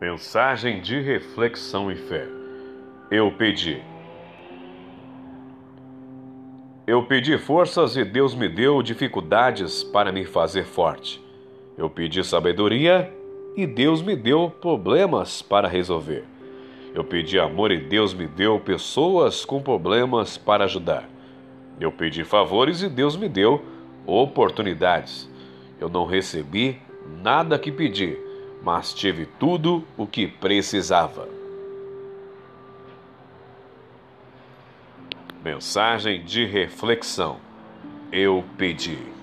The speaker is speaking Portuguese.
Mensagem de reflexão e fé. Eu pedi. Eu pedi forças e Deus me deu dificuldades para me fazer forte. Eu pedi sabedoria e Deus me deu problemas para resolver. Eu pedi amor e Deus me deu pessoas com problemas para ajudar. Eu pedi favores e Deus me deu oportunidades. Eu não recebi nada que pedi mas tive tudo o que precisava. Mensagem de reflexão. Eu pedi.